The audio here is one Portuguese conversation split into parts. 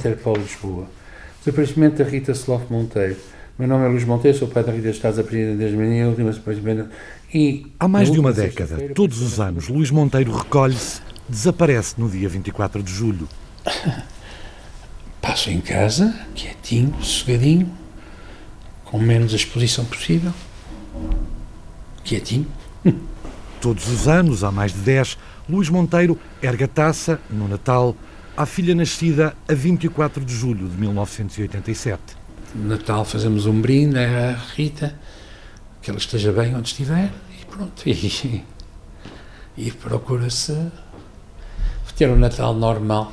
Interpol Lisboa. Desaparecimento da Rita Sloth Monteiro. Meu nome é Luís Monteiro, sou pai da Rita, está desaparecida desde manhã, última desaparecimento. E Há mais de uma década, todos os anos, Luís Monteiro recolhe-se, desaparece no dia 24 de julho. Passo em casa, quietinho, sossegadinho, com menos exposição possível. Quietinho. Todos os anos, há mais de 10, Luís Monteiro erga a taça, no Natal, à filha nascida a 24 de julho de 1987. No Natal fazemos um brinde à Rita, que ela esteja bem onde estiver, e pronto. E, e procura-se ter um Natal normal.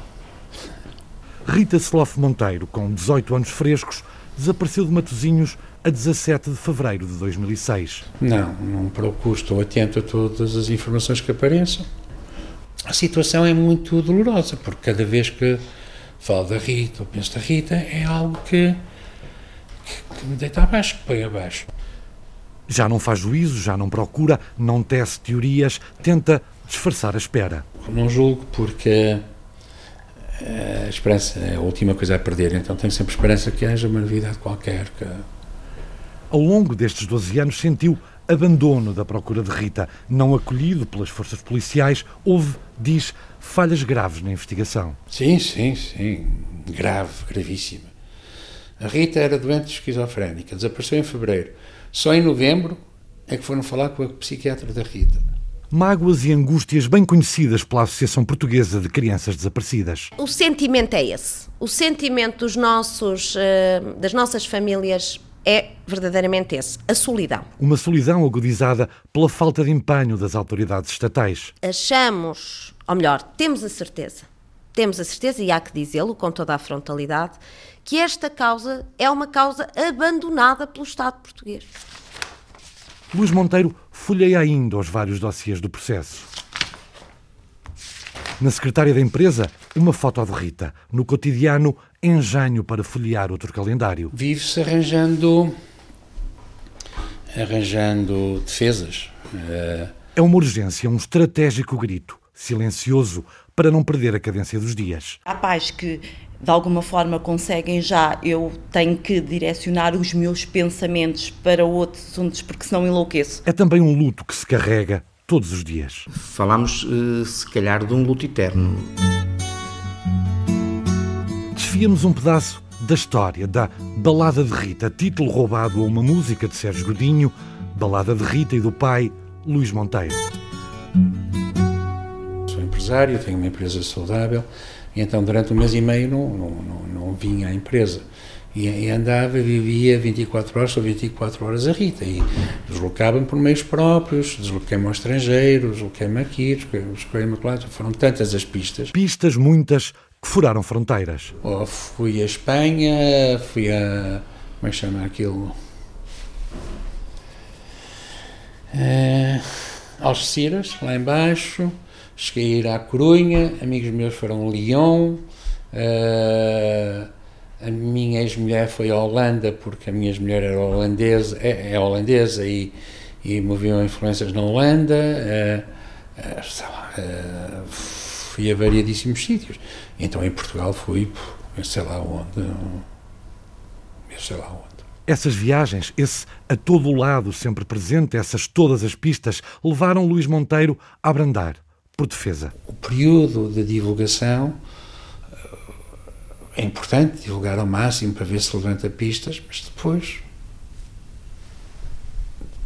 Rita Sloff Monteiro, com 18 anos frescos, desapareceu de Matosinhos a 17 de fevereiro de 2006. Não, não procuro, estou atento a todas as informações que apareçam. A situação é muito dolorosa, porque cada vez que falo da Rita ou penso da Rita, é algo que, que, que me deita abaixo, que põe abaixo. Já não faz juízo, já não procura, não tece teorias, tenta disfarçar a espera. Não julgo porque a esperança é a última coisa a perder, então tenho sempre esperança que haja uma novidade qualquer. Que... Ao longo destes 12 anos sentiu abandono da procura de Rita, não acolhido pelas forças policiais, houve, diz, falhas graves na investigação. Sim, sim, sim, grave, gravíssima. A Rita era doente esquizofrénica, desapareceu em fevereiro. Só em novembro é que foram falar com a psiquiatra da Rita. Mágoas e angústias bem conhecidas pela Associação Portuguesa de Crianças Desaparecidas. O sentimento é esse. O sentimento dos nossos, eh, das nossas famílias é verdadeiramente esse: a solidão. Uma solidão agudizada pela falta de empenho das autoridades estatais. Achamos, ou melhor, temos a certeza, temos a certeza, e há que dizê-lo com toda a frontalidade, que esta causa é uma causa abandonada pelo Estado português. Luís Monteiro folheia ainda os vários dossiês do processo. Na secretária da empresa, uma foto de Rita. No cotidiano, engenho para folhear outro calendário. Vive-se arranjando. arranjando defesas. É uma urgência, um estratégico grito, silencioso, para não perder a cadência dos dias. Há pais que de alguma forma conseguem já, eu tenho que direcionar os meus pensamentos para outros assuntos porque senão enlouqueço. É também um luto que se carrega todos os dias. Falamos, eh, se calhar, de um luto eterno. Desfiamos um pedaço da história da Balada de Rita, título roubado a uma música de Sérgio Godinho, Balada de Rita e do pai Luís Monteiro. Sou empresário, tenho uma empresa saudável e então, durante um mês e meio, não, não, não, não vinha à empresa. E, e andava, vivia 24 horas ou 24 horas a Rita. E deslocava-me por meios próprios, desloquei-me ao estrangeiro, desloquei-me aqui, desloquei-me lá. Foram tantas as pistas. Pistas muitas furaram fronteiras. Oh, fui a Espanha, fui a. Como é que chama aquilo? Uh, Algeciras, lá embaixo cheguei a ir à Corunha, amigos meus foram a Lyon, uh, a minha ex-mulher foi à Holanda, porque a minha ex-mulher era holandesa, é, é, holandesa e, e moviam influências na Holanda, uh, uh, fui a variadíssimos sítios. Então em Portugal fui, eu sei lá onde, eu sei lá onde. Essas viagens, esse a todo o lado sempre presente, essas todas as pistas, levaram Luís Monteiro a abrandar por defesa. O período de divulgação é importante divulgar ao máximo para ver se levanta pistas, mas depois.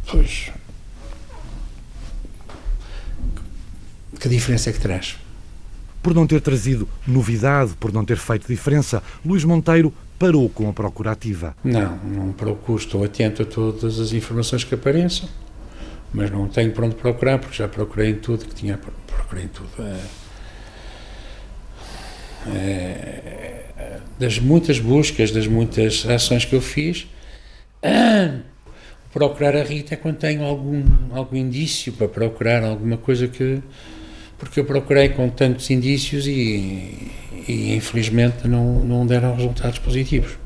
Depois. Que diferença é que traz? Por não ter trazido novidade, por não ter feito diferença, Luís Monteiro parou com a procura ativa. Não, não procuro, estou atento a todas as informações que apareçam mas não tenho para onde procurar, porque já procurei em tudo que tinha, procurei em tudo. É, é, das muitas buscas, das muitas ações que eu fiz, procurar a Rita é quando tenho algum, algum indício para procurar alguma coisa que. Porque eu procurei com tantos indícios e, e infelizmente não, não deram resultados positivos.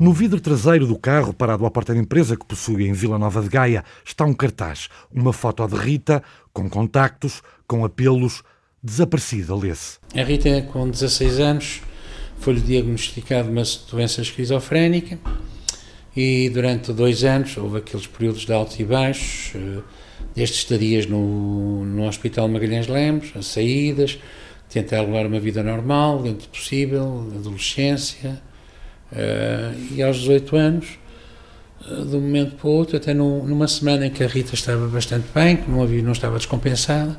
No vidro traseiro do carro, parado à porta da empresa que possui em Vila Nova de Gaia, está um cartaz, uma foto de Rita, com contactos, com apelos, desaparecida, lê-se. A Rita, com 16 anos, foi-lhe diagnosticada uma doença esquizofrénica e durante dois anos houve aqueles períodos de altos e baixos, destes estadias no, no Hospital Magalhães Lemos, as saídas, tentar levar uma vida normal, dentro do possível, adolescência, eh, e aos 18 anos, eh, de um momento para o outro, até numa semana em que a Rita estava bastante bem, que não, havia, não estava descompensada,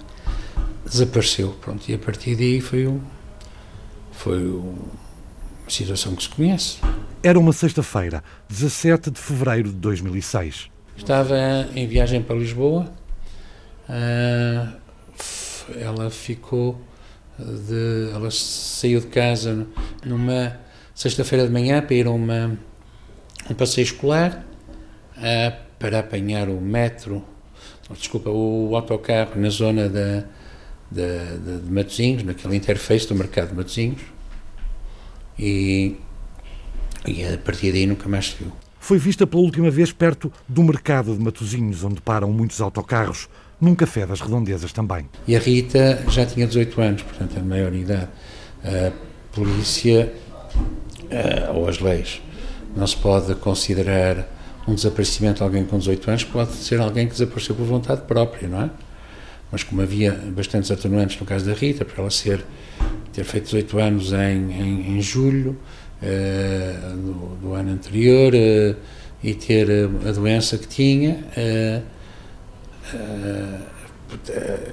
desapareceu, pronto, e a partir daí foi um, foi um, uma situação que se conhece. Era uma sexta-feira, 17 de fevereiro de 2006. Estava em viagem para Lisboa. Uh, ela ficou de, ela saiu de casa numa sexta-feira de manhã para ir a uma, um passeio escolar uh, para apanhar o metro, desculpa, o autocarro na zona da, de Matosinhos, naquele interface do mercado de Matosinhos. E, e a partir daí nunca mais se viu. Foi vista pela última vez perto do mercado de Matosinhos, onde param muitos autocarros, num café das redondezas também. E a Rita já tinha 18 anos, portanto, a maior idade. A polícia, ou as leis, não se pode considerar um desaparecimento de alguém com 18 anos, pode ser alguém que desapareceu por vontade própria, não é? Mas como havia bastantes atenuantes no caso da Rita, para ela ser, ter feito 18 anos em, em, em julho do, do, ano anterior uh, e ter a, a doença que tinha,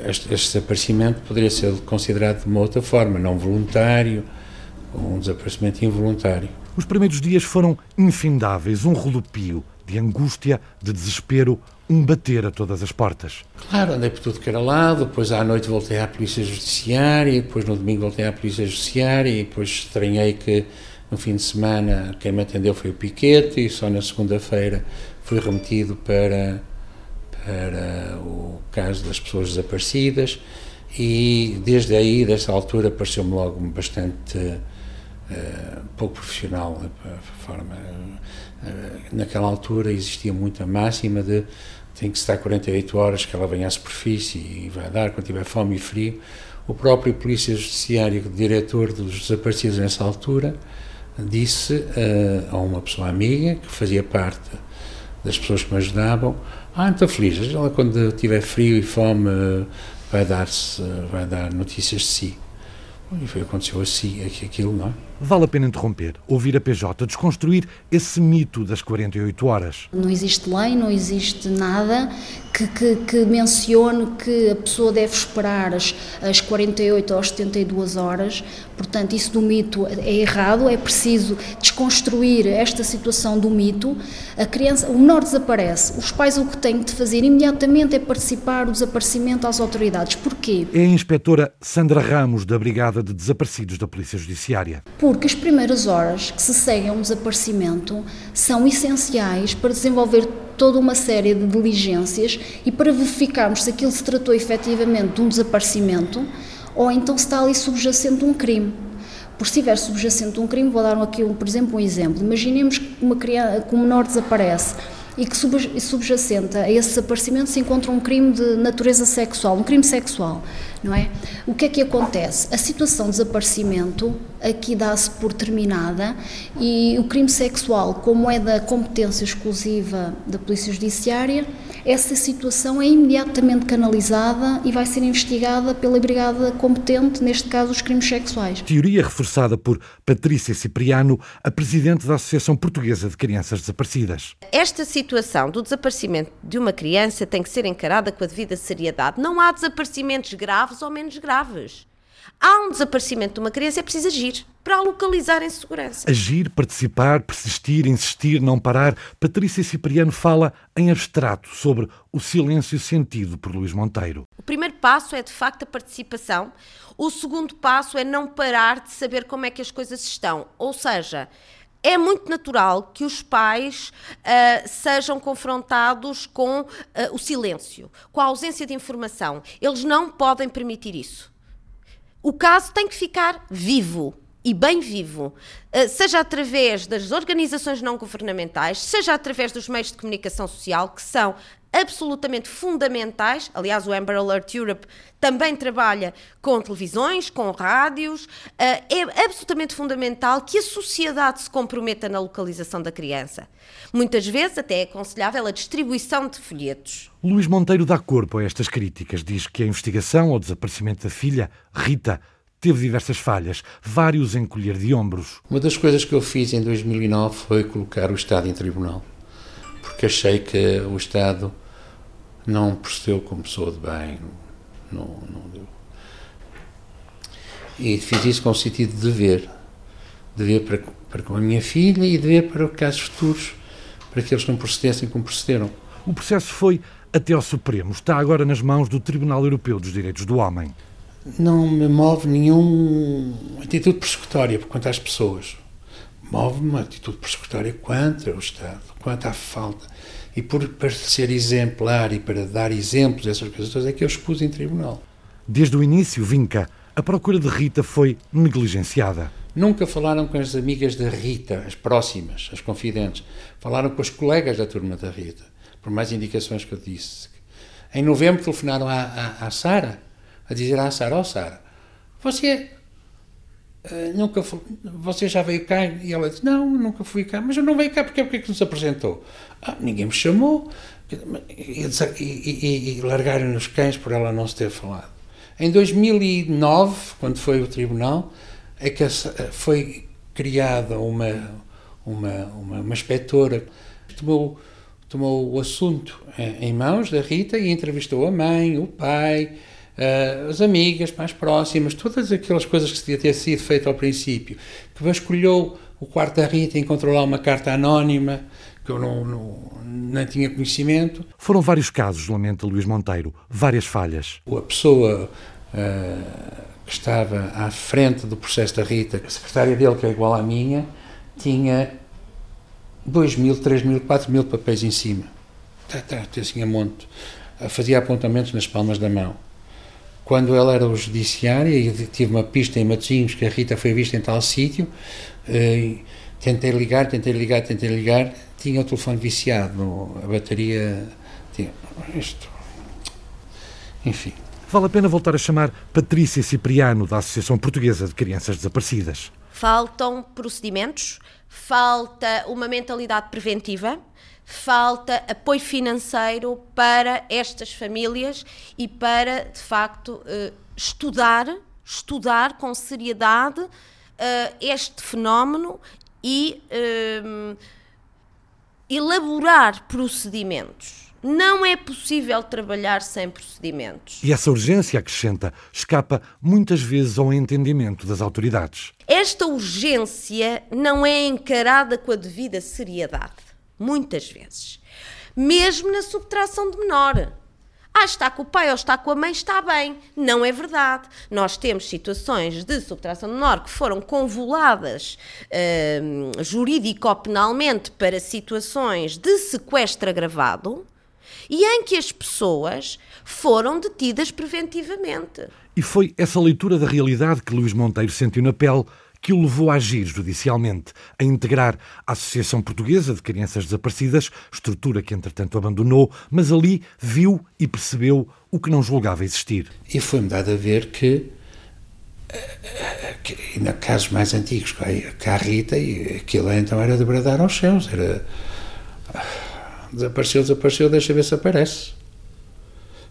este, este desaparecimento poderia ser considerado de uma outra forma, não voluntário, um desaparecimento involuntário. Os primeiros dias foram infindáveis, um rodopio de angústia, de desespero, um bater a todas as portas. Claro, andei por tudo que era lado, depois à noite voltei à Polícia Judiciária, depois no domingo voltei à Polícia Judiciária e depois estranhei que no fim de semana quem me atendeu foi o Piquete e só na segunda-feira fui remetido para, para o caso das pessoas desaparecidas e desde aí, dessa altura, pareceu-me logo bastante uh, pouco profissional a forma. Uh, naquela altura existia muita máxima de tem que estar 48 horas que ela venha à superfície e vai dar quando tiver fome e frio. O próprio Polícia Judiciária, diretor dos desaparecidos nessa altura, disse uh, a uma pessoa amiga que fazia parte das pessoas que me ajudavam: Ah, estou feliz, ela quando tiver frio e fome vai dar, vai dar notícias de si. E foi aconteceu assim, aquilo, não é? Vale a pena interromper, ouvir a PJ, desconstruir esse mito das 48 horas. Não existe lei, não existe nada que, que, que mencione que a pessoa deve esperar as, as 48 ou 72 horas. Portanto, isso do mito é errado, é preciso desconstruir esta situação do mito. A criança, o menor desaparece, os pais o que têm de fazer imediatamente é participar do desaparecimento às autoridades. Porquê? É a inspetora Sandra Ramos, da Brigada de Desaparecidos da Polícia Judiciária. Porque as primeiras horas que se seguem a um desaparecimento são essenciais para desenvolver toda uma série de diligências e para verificarmos se aquilo se tratou efetivamente de um desaparecimento ou então se está ali subjacente um crime. Por se estiver subjacente um crime, vou dar aqui, por exemplo, um exemplo. Imaginemos que, uma criança, que um menor desaparece e que subjacente a esse desaparecimento se encontra um crime de natureza sexual, um crime sexual, não é? O que é que acontece? A situação de desaparecimento aqui dá-se por terminada e o crime sexual, como é da competência exclusiva da Polícia Judiciária, essa situação é imediatamente canalizada e vai ser investigada pela brigada competente, neste caso os crimes sexuais. Teoria reforçada por Patrícia Cipriano, a presidente da Associação Portuguesa de Crianças Desaparecidas. Esta situação do desaparecimento de uma criança tem que ser encarada com a devida seriedade. Não há desaparecimentos graves ou menos graves há um desaparecimento de uma criança, é preciso agir para a localizar em segurança. Agir, participar, persistir, insistir, não parar. Patrícia Cipriano fala em abstrato sobre o silêncio sentido por Luís Monteiro. O primeiro passo é, de facto, a participação. O segundo passo é não parar de saber como é que as coisas estão. Ou seja, é muito natural que os pais uh, sejam confrontados com uh, o silêncio, com a ausência de informação. Eles não podem permitir isso o caso tem que ficar vivo e bem vivo, eh, seja através das organizações não governamentais, seja através dos meios de comunicação social, que são absolutamente fundamentais. Aliás, o Amber Alert Europe também trabalha com televisões, com rádios. Uh, é absolutamente fundamental que a sociedade se comprometa na localização da criança. Muitas vezes até é aconselhável a distribuição de folhetos. Luís Monteiro dá corpo a estas críticas. Diz que a investigação ao desaparecimento da filha, Rita, teve diversas falhas, vários encolher de ombros. Uma das coisas que eu fiz em 2009 foi colocar o Estado em tribunal, porque achei que o Estado não procedeu como pessoa de bem, não, não deu. E fiz isso com o sentido de dever, dever para, para com a minha filha e dever para casos futuros, para que eles não procedessem como procederam. O processo foi até ao Supremo, está agora nas mãos do Tribunal Europeu dos Direitos do Homem não me move nenhuma atitude persecutória quanto às pessoas. Move-me uma atitude persecutória quanto ao Estado, quanto à falta. E por, para ser exemplar e para dar exemplos dessas coisas todas, é que eu expus em tribunal. Desde o início, Vinca, a procura de Rita foi negligenciada. Nunca falaram com as amigas da Rita, as próximas, as confidentes. Falaram com os colegas da turma da Rita, por mais indicações que eu disse. Em novembro telefonaram à, à, à Sara a dizer à Sara, ó oh, Sara, você uh, nunca foi, você já veio cá? E ela disse, não, nunca fui cá, mas eu não veio cá porque, porque é que nos apresentou? Ah, ninguém me chamou. E, e, e, e largaram nos cães por ela não se ter falado. Em 2009, quando foi o tribunal, é que foi criada uma, uma, uma, uma inspetora que tomou, tomou o assunto em mãos da Rita e entrevistou a mãe, o pai, uh, as amigas mais próximas, todas aquelas coisas que se devia ter sido feito ao princípio, que vasculhou o quarto da Rita e encontrou lá uma carta anónima que eu não, não, não tinha conhecimento. Foram vários casos, lamenta Luís Monteiro, várias falhas. A pessoa uh, que estava à frente do processo da Rita, a secretária dele, que é igual à minha, tinha 2 mil, 3 mil, 4 mil papéis em cima. Tá, tá, assim a monte. Fazia apontamentos nas palmas da mão quando ela era o judiciário e tive uma pista em Matosinhos que a Rita foi vista em tal sítio, eh, tentei ligar, tentei ligar, tentei ligar, tinha o telefone viciado, a bateria tinha, isto, enfim. Vale a pena voltar a chamar Patrícia Cipriano, da Associação Portuguesa de Crianças Desaparecidas. Faltam procedimentos, falta uma mentalidade preventiva, falta apoio financeiro para estas famílias e para, de facto, eh, estudar, estudar com seriedade eh, este fenómeno e eh, elaborar procedimentos. Não é possível trabalhar sem procedimentos. E essa urgência, acrescenta, escapa muitas vezes ao entendimento das autoridades. Esta urgência não é encarada com a devida seriedade muitas vezes. Mesmo na subtração de menor. Ah, está com o pai ou está com a mãe, está bem. Não é verdade. Nós temos situações de subtração de menor que foram convoladas uh, jurídico-penalmente para situações de sequestro agravado e em que as pessoas foram detidas preventivamente. E foi essa leitura da realidade que Luís Monteiro sentiu na pele que o levou a agir judicialmente, a integrar a Associação Portuguesa de Crianças Desaparecidas, estrutura que entretanto abandonou, mas ali viu e percebeu o que não julgava existir. E foi-me dado a ver que, eh, que ainda casos mais antigos, que a Rita, e aquilo então era de bradar aos céus, era desapareceu, desapareceu, deixa ver se aparece.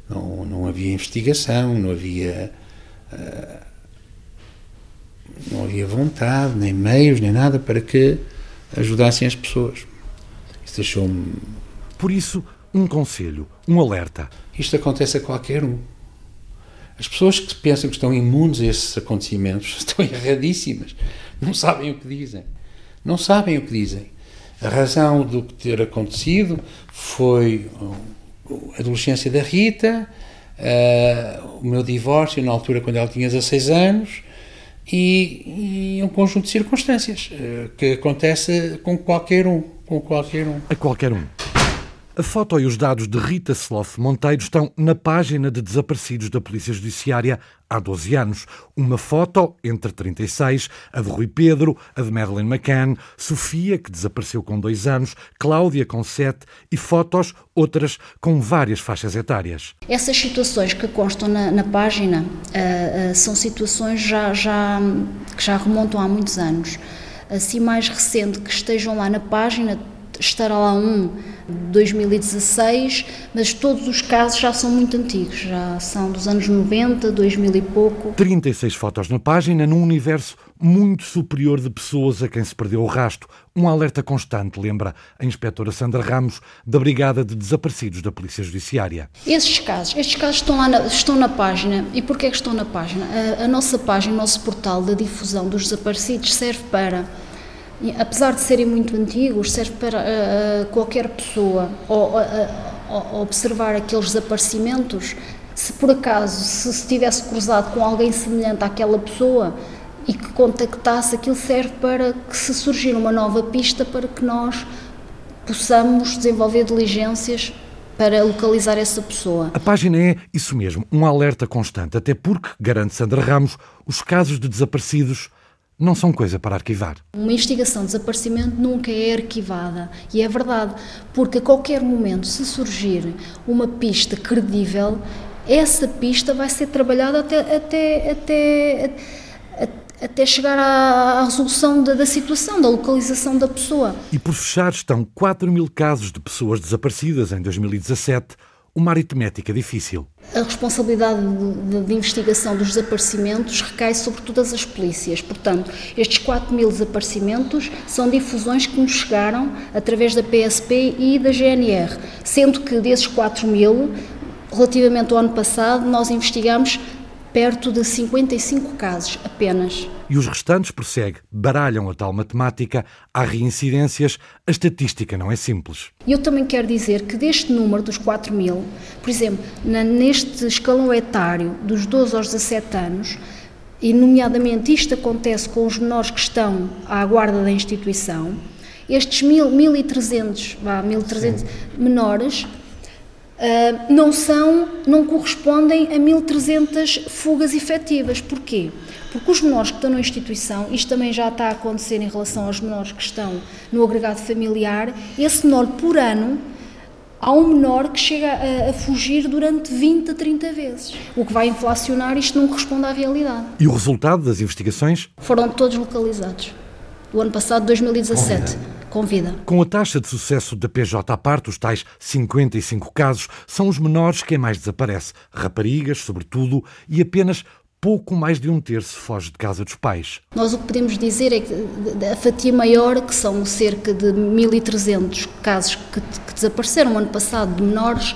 Não, não havia investigação, não havia. Uh, não havia vontade, nem meios, nem nada para que ajudassem as pessoas. Isso deixou-me. Por isso, um conselho, um alerta. Isto acontece a qualquer um. As pessoas que pensam que estão imunes a esses acontecimentos estão erradíssimas. Não sabem o que dizem. Não sabem o que dizem. A razão do que ter acontecido foi a adolescência da Rita, uh, o meu divórcio na altura quando ela tinha 16 anos, e, e um conjunto de circunstâncias uh, que acontece com qualquer um, com qualquer um. A qualquer um. A foto e os dados de Rita Sloth Monteiro estão na página de desaparecidos da Polícia Judiciária há 12 anos. Uma foto entre 36, a de Rui Pedro, a de Madeline McCann, Sofia, que desapareceu com dois anos, Cláudia com sete e fotos, outras com várias faixas etárias. Essas situações que constam na, na página uh, uh, são situações já, já, que já remontam há muitos anos. Assim, mais recente que estejam lá na página, estará lá um 2016, mas todos os casos já são muito antigos, já são dos anos 90, 2000 e pouco. 36 fotos na página, num universo muito superior de pessoas a quem se perdeu o rasto. Um alerta constante, lembra a inspetora Sandra Ramos, da Brigada de Desaparecidos da Polícia Judiciária. Esses casos, estes casos estão, lá na, estão na página. E porquê é que estão na página? A, a nossa página, o nosso portal da difusão dos desaparecidos serve para apesar de serem muito antigos, serve para uh, qualquer pessoa ou, uh, observar aqueles desaparecimentos. Se por acaso se, se tivesse cruzado com alguém semelhante àquela pessoa e que contactasse, aquilo serve para que se surgir uma nova pista para que nós possamos desenvolver diligências para localizar essa pessoa. A página é isso mesmo, um alerta constante, até porque, garante Sandra Ramos, os casos de desaparecidos não são coisa para arquivar. Uma investigação de desaparecimento nunca é arquivada. E é verdade, porque a qualquer momento, se surgir uma pista credível, essa pista vai ser trabalhada até, até, até, até chegar à, resolução da, da, situação, da localização da pessoa. E por fechar, estão 4 mil casos de pessoas desaparecidas em 2017 uma aritmética difícil. A responsabilidade de, de, investigação dos desaparecimentos recai sobre todas as polícias. Portanto, estes 4 mil desaparecimentos são difusões que nos chegaram através da PSP e da GNR, sendo que desses 4 mil, relativamente ao ano passado, nós investigamos perto de 55 casos apenas. E os restantes, prossegue, baralham a tal matemática, há reincidências, a estatística não é simples. Eu também quero dizer que deste número dos 4 mil, por exemplo, na, neste escalão etário dos 12 aos 17 anos, e nomeadamente isto acontece com os menores que estão à guarda da instituição, estes 1.300 menores uh, não são, não correspondem a 1.300 fugas efetivas. Porquê? Porque os menores que estão na instituição, isto também já está a acontecer em relação aos menores que estão no agregado familiar, esse menor por ano há um menor que chega a, a, fugir durante 20 a 30 vezes. O que vai inflacionar, isto não corresponde à realidade. E o resultado das investigações? Foram todos localizados. Do ano passado, 2017 com vida. Com a taxa de sucesso da PJ à parte, os tais 55 casos, são os menores quem mais desaparece. Raparigas, sobretudo, e apenas pouco mais de um terço foge de casa dos pais. Nós o que podemos dizer é que a fatia maior, que são cerca de 1.300 casos que, que desapareceram ano passado de menores,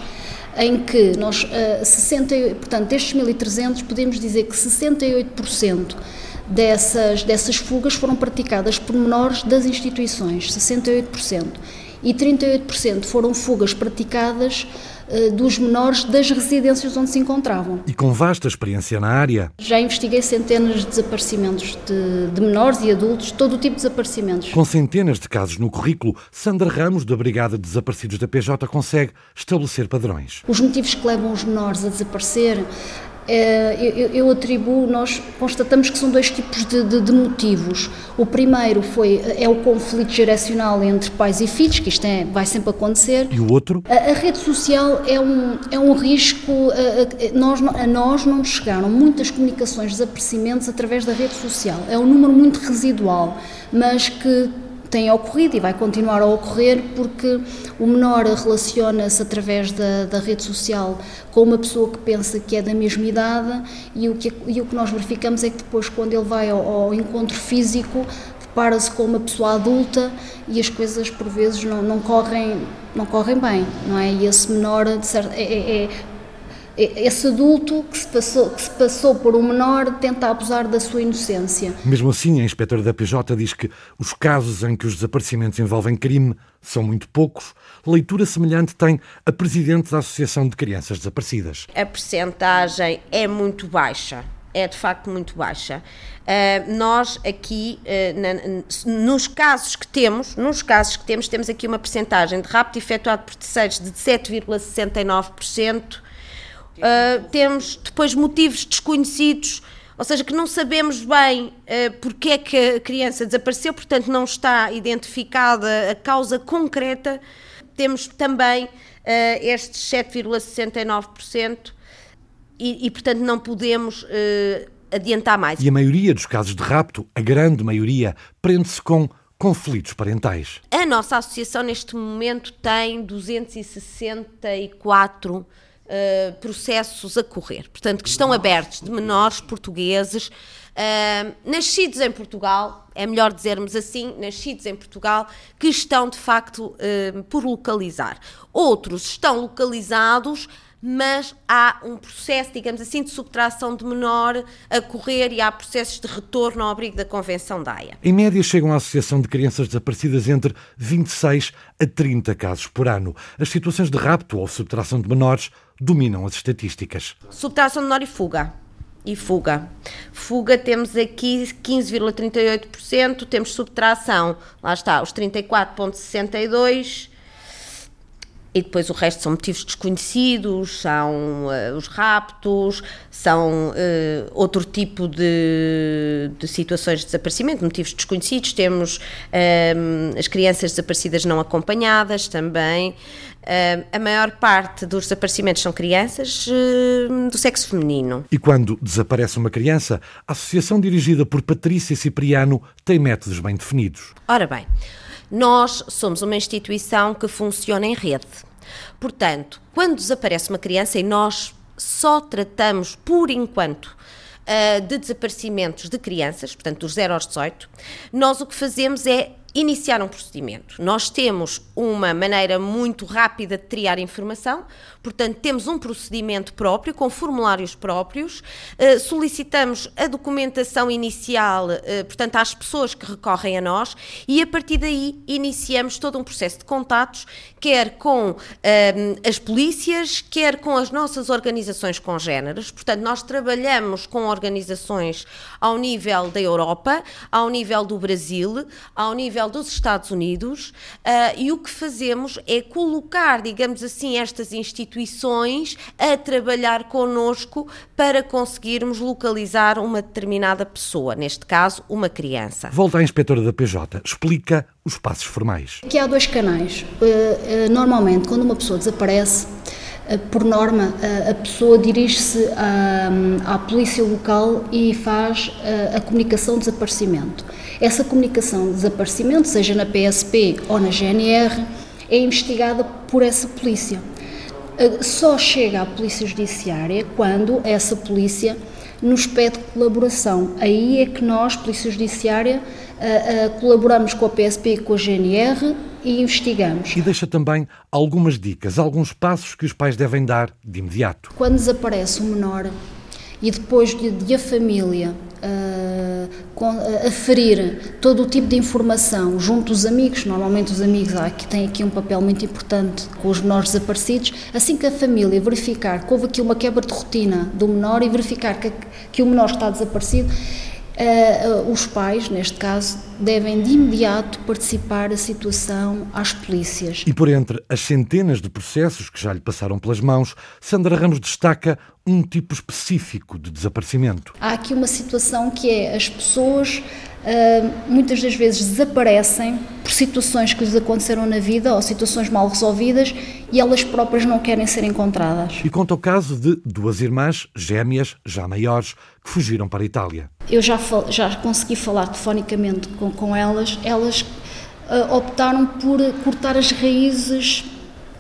em que nós, uh, 60, portanto, destes 1.300, podemos dizer que 68% dessas, dessas fugas foram praticadas por menores das instituições, 68%, e 38% foram fugas praticadas dos menores das residências onde se encontravam. E com vasta experiência na área? Já investiguei centenas de desaparecimentos de, de menores e adultos, todo o tipo de desaparecimentos. Com centenas de casos no currículo, Sandra Ramos, da Brigada de Desaparecidos da PJ, consegue estabelecer padrões. Os motivos que levam os menores a desaparecer eu, eu, atribuo, nós constatamos que são dois tipos de, de, de, motivos. O primeiro foi, é o conflito geracional entre pais e filhos, que isto é, vai sempre acontecer. E o outro? A, a rede social é um, é um risco, a, a, nós, a nós não nos chegaram muitas comunicações, desaparecimentos através da rede social. É um número muito residual, mas que tem ocorrido e vai continuar a ocorrer porque o menor relaciona-se através da, da, rede social com uma pessoa que pensa que é da mesma idade e o que, e o que nós verificamos é que depois, quando ele vai ao, ao encontro físico, depara-se com uma pessoa adulta e as coisas por vezes não, não, correm, não correm bem, não é? E esse menor certo, é, é, é esse adulto que se, passou, que se passou por um menor tenta abusar da sua inocência. Mesmo assim, a inspetora da PJ diz que os casos em que os desaparecimentos envolvem crime são muito poucos. Leitura semelhante tem a presidente da Associação de Crianças Desaparecidas. A percentagem é muito baixa. é de facto muito baixa. Uh, nós aqui, uh, na, nos casos que temos, nos casos que temos, temos aqui uma percentagem de rapto efetuado por terceiros de 7,69%. Uh, temos depois motivos desconhecidos, ou seja, que não sabemos bem uh, porque é que a criança desapareceu, portanto não está identificada a causa concreta. Temos também uh, estes 7,69% e, e, portanto não podemos adiantar mais. E a maioria dos casos de rapto, a grande maioria, prende-se com conflitos parentais. A nossa associação neste momento tem 264 uh, processos a correr, portanto, que estão abertos de menores portugueses, uh, nascidos em Portugal, é melhor dizermos assim, nascidos em Portugal, que estão de facto uh, por localizar. Outros estão localizados mas há um processo, digamos assim, de subtração de menor a correr e há processos de retorno ao abrigo da Convenção da Haia. Em média, chegam à Associação de Crianças Desaparecidas entre 26 a 30 casos por ano. As situações de rapto ou subtração de menores dominam as estatísticas. Subtração de menor e fuga. E fuga. Fuga temos aqui 15,38%, temos subtração, lá está, os 34,62%, e depois o resto são motivos desconhecidos, são uh, os raptos, são uh, outro tipo de, de, situações de desaparecimento, motivos desconhecidos. Temos uh, as crianças desaparecidas não acompanhadas também. a maior parte dos desaparecimentos são crianças do sexo feminino. E quando desaparece uma criança, a associação dirigida por Patrícia Cipriano tem métodos bem definidos. Ora bem. Nós somos uma instituição que funciona em rede. Portanto, quando desaparece uma criança e nós só tratamos, por enquanto, eh, de desaparecimentos de crianças, portanto, dos 0 aos 18, nós o que fazemos é iniciar um procedimento. Nós temos uma maneira muito rápida de triar informação, portanto, temos um procedimento próprio, com formulários próprios, uh, solicitamos a documentação inicial, uh, portanto, às pessoas que recorrem a nós, e a partir daí iniciamos todo um processo de contatos, quer com uh, as polícias, quer com as nossas organizações congêneres. Portanto, nós trabalhamos com organizações ao nível da Europa, ao nível do Brasil, ao nível dos Estados Unidos uh, e o que fazemos é colocar, digamos assim, estas instituições a trabalhar connosco para conseguirmos localizar uma determinada pessoa, neste caso, uma criança. Volta à inspetora da PJ, explica os passos formais. Aqui há dois canais. Uh, uh, normalmente, quando uma pessoa desaparece, por norma, a pessoa dirige-se à, à, polícia local e faz a, a comunicação de desaparecimento. Essa comunicação de desaparecimento, seja na PSP ou na GNR, é investigada por essa polícia. Só chega à Polícia Judiciária quando essa polícia nos pede colaboração. Aí é que nós, Polícia Judiciária, colaboramos com a PSP e com a GNR e investigamos. E deixa também algumas dicas, alguns passos que os pais devem dar de imediato. Quando desaparece um menor e depois de, de a família uh, com, uh, aferir todo o tipo de informação junto dos amigos, normalmente os amigos ah, que têm aqui um papel muito importante com os menores desaparecidos, assim que a família verificar que houve aqui uma quebra de rotina do menor e verificar que, que o menor está desaparecido, Uh, os pais, neste caso, devem de imediato participar da situação às polícias. E por entre as centenas de processos que já lhe passaram pelas mãos, Sandra Ramos destaca um tipo específico de desaparecimento. Há aqui uma situação que é as pessoas uh, muitas das vezes desaparecem por situações que lhes aconteceram na vida ou situações mal resolvidas e elas próprias não querem ser encontradas. E conta o caso de duas irmãs gêmeas, já maiores, que fugiram para a Itália. Eu já, já consegui falar telefonicamente com, com elas, elas uh, optaram por cortar as raízes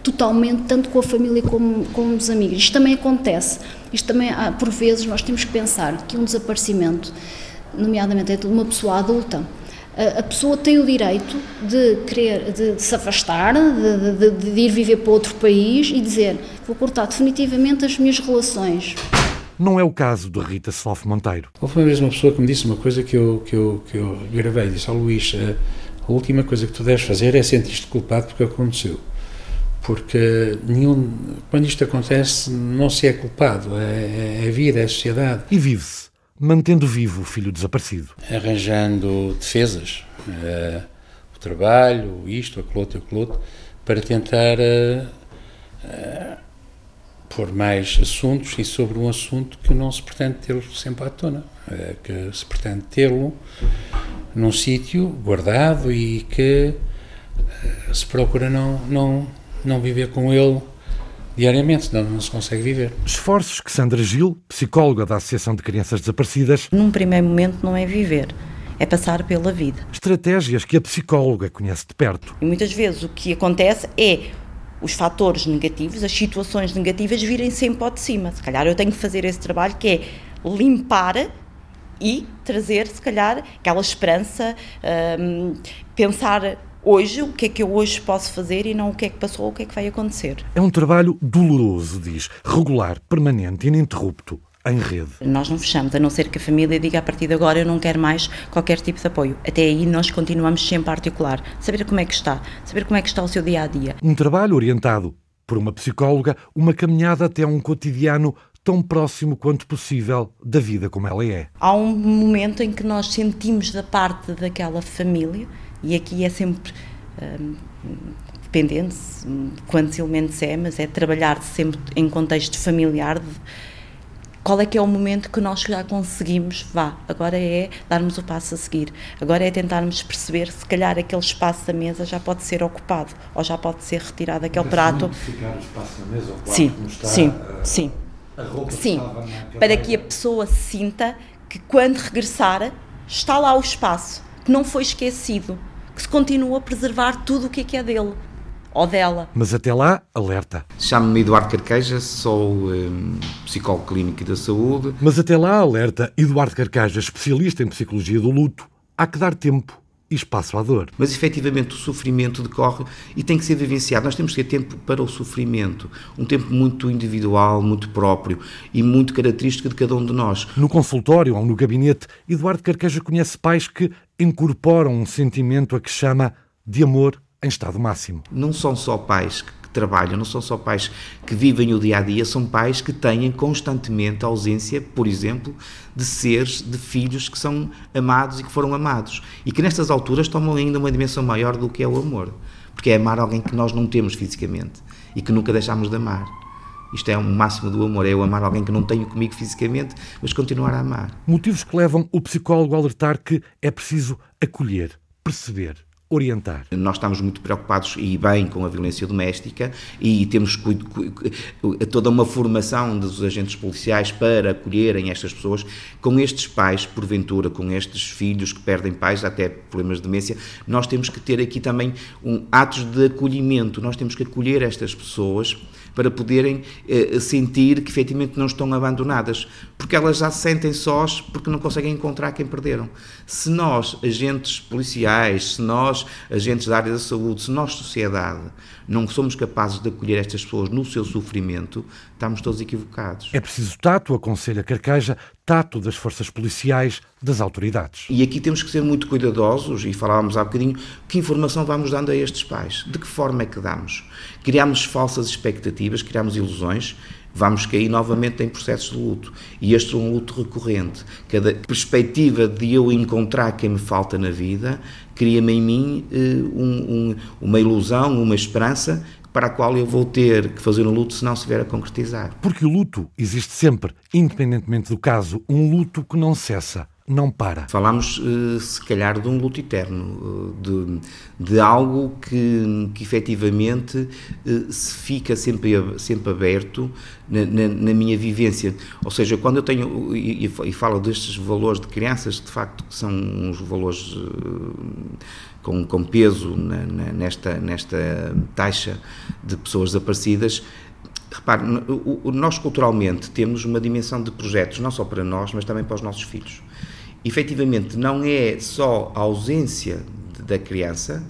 totalmente, tanto com a família como com os amigos. Isto também acontece. Isto também, por vezes, nós temos que pensar que um desaparecimento nomeadamente é de uma pessoa adulta, a pessoa tem o direito de querer, de, de se afastar, de, de, de, ir viver para outro país e dizer vou cortar definitivamente as minhas relações. Não é o caso de Rita Slof Monteiro. Houve uma vez uma pessoa que me disse uma coisa que eu, que eu, que eu gravei, disse ao oh, Luís, a última coisa que tu deves fazer é sentir-te culpado porque aconteceu. Porque nenhum, quando isto acontece não se é culpado, é, é a vida, é a sociedade. E vive-se mantendo vivo o filho desaparecido. Arranjando defesas, uh, o trabalho, isto, aquilo outro, aquilo outro, para tentar uh, uh, pôr mais assuntos e sobre um assunto que não se pretende tê-lo sempre à tona, que se pretende tê-lo num sítio guardado e que se procura não, não, não viver com ele diariamente, senão não se consegue viver. Esforços que Sandra Gil, psicóloga da Associação de Crianças Desaparecidas, num primeiro momento não é viver, é passar pela vida. Estratégias que a psicóloga conhece de perto. E muitas vezes o que acontece é os fatores negativos, as situações negativas virem sempre ao de cima. Se calhar eu tenho que fazer esse trabalho que é limpar e trazer, se calhar, aquela esperança, hum, pensar hoje, o que é que eu hoje posso fazer e não o que é que passou, o que é que vai acontecer. É um trabalho doloroso, diz, regular, permanente, ininterrupto. Em rede. Nós não fechamos, a não ser que a família diga a partir de agora eu não quero mais qualquer tipo de apoio. Até aí nós continuamos sempre a articular, saber como é que está, saber como é que está o seu dia a dia. Um trabalho orientado por uma psicóloga, uma caminhada até um cotidiano tão próximo quanto possível da vida como ela é. Há um momento em que nós sentimos da parte daquela família e aqui é sempre um, dependente quantos elementos é, mas é trabalhar sempre em contexto familiar. De, qual é que é o momento que nós já conseguimos, vá, agora é darmos o passo a seguir, agora é tentarmos perceber se calhar aquele espaço da mesa já pode ser ocupado ou já pode ser retirado aquele prato. Ficar o espaço da mesa, o sim, está, sim, uh, sim, sim, para que a pessoa sinta que quando regressar está lá o espaço, que não foi esquecido, que se continua a preservar tudo o que é, que é dele ou dela. Mas até lá, alerta. Chamo-me Eduardo Carqueja, sou um, psicólogo clínico da saúde. Mas até lá, alerta Eduardo Carqueja, especialista em psicologia do luto. Há que dar tempo e espaço à dor. Mas efetivamente o sofrimento decorre e tem que ser vivenciado. Nós temos que ter tempo para o sofrimento, um tempo muito individual, muito próprio e muito característico de cada um de nós. No consultório ou no gabinete, Eduardo Carqueja conhece pais que incorporam um sentimento a que chama de amor em estado máximo. Não são só pais que trabalham, não são só pais que vivem o dia a dia, são pais que têm constantemente a ausência, por exemplo, de seres, de filhos que são amados e que foram amados. E que nestas alturas tomam ainda uma dimensão maior do que é o amor. Porque é amar alguém que nós não temos fisicamente e que nunca deixamos de amar. Isto é o máximo do amor, é eu amar alguém que não tenho comigo fisicamente, mas continuar a amar. Motivos que levam o psicólogo a alertar que é preciso acolher, perceber, orientar. Nós estamos muito preocupados e bem com a violência doméstica e temos toda uma formação dos agentes policiais para acolherem estas pessoas. Com estes pais, porventura, com estes filhos que perdem pais, até problemas de demência, nós temos que ter aqui também um, atos de acolhimento. Nós temos que acolher estas pessoas para poderem eh, sentir que efetivamente não estão abandonadas, porque elas já se sentem sós porque não conseguem encontrar quem perderam. Se nós, agentes policiais, se nós, agentes da área da saúde, se nós, sociedade, não somos capazes de acolher estas pessoas no seu sofrimento, estamos todos equivocados. É preciso tato, aconselha Carqueja, tato das forças policiais, das autoridades. E aqui temos que ser muito cuidadosos, e falávamos há bocadinho, que informação vamos dando a estes pais? De que forma é que damos? Criamos falsas expectativas, criamos ilusões, vamos cair novamente em processos de luto. E este é um luto recorrente. Cada perspectiva de eu encontrar quem me falta na vida cria-me em mim uh, um, um, uma ilusão, uma esperança para a qual eu vou ter que fazer um luto se não se vier a concretizar. Porque o luto existe sempre, independentemente do caso, um luto que não cessa não para. Falamos, eh, se calhar, de um luto eterno, eh, de, de algo que, que efetivamente eh, se fica sempre, sempre aberto na, na, na minha vivência. Ou seja, quando eu tenho, e, e falo destes valores de crianças, de facto, que são uns valores com, com peso na, nesta, nesta taxa de pessoas desaparecidas, Repare, nós culturalmente temos uma dimensão de projetos, não só para nós, mas também para os nossos filhos efetivamente não é só a ausência da criança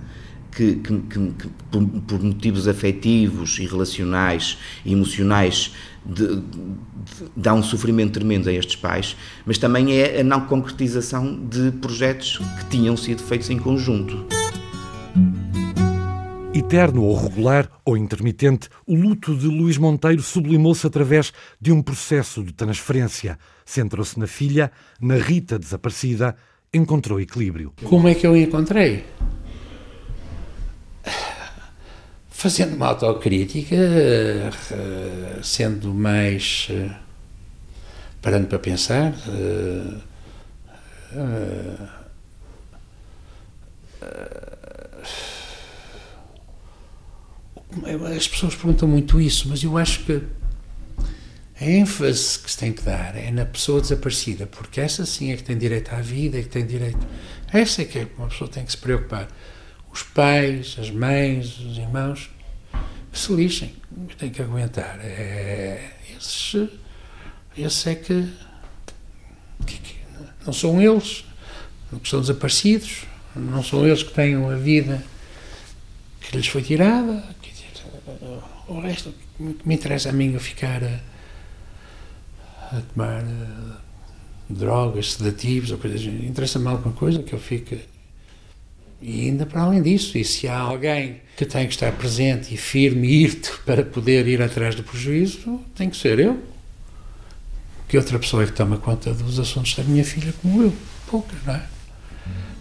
que, que, que, que por, por, motivos afetivos e relacionais e emocionais de, de, dá um sofrimento tremendo a estes pais, mas também é a não concretização de projetos que tinham sido feitos em conjunto. Eterno ou regular ou intermitente, o luto de Luís Monteiro sublimou-se através de um processo de transferência. Centrou-se na filha, na Rita desaparecida, encontrou equilíbrio. Como é que eu encontrei? Fazendo uma autocrítica, sendo mais. Parando para pensar. Uh, uh, as pessoas perguntam muito isso, mas eu acho que a ênfase que se tem que dar é na pessoa desaparecida, porque essa sim é que tem direito à vida, é que tem direito. Essa é que é uma pessoa tem que se preocupar. Os pais, as mães, os irmãos, se lixem, têm que aguentar. É, esses, esses é que, que, que não são eles que estão desaparecidos, não são eles que têm a vida que lhes foi tirada, o resto que me interessa a mim é ficar a, a tomar uh, drogas, sedativos ou coisas assim. Interessa-me alguma coisa que eu fique. E ainda para além disso, e se há alguém que tem que estar presente e firme e irte para poder ir atrás do prejuízo, tem que ser eu. Que outra pessoa é que toma conta dos assuntos da minha filha como eu? Poucas, não é?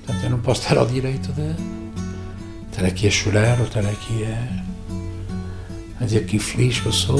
Portanto, eu não posso estar ao direito de estar aqui a chorar ou estar aqui a a dizer que infeliz que eu sou.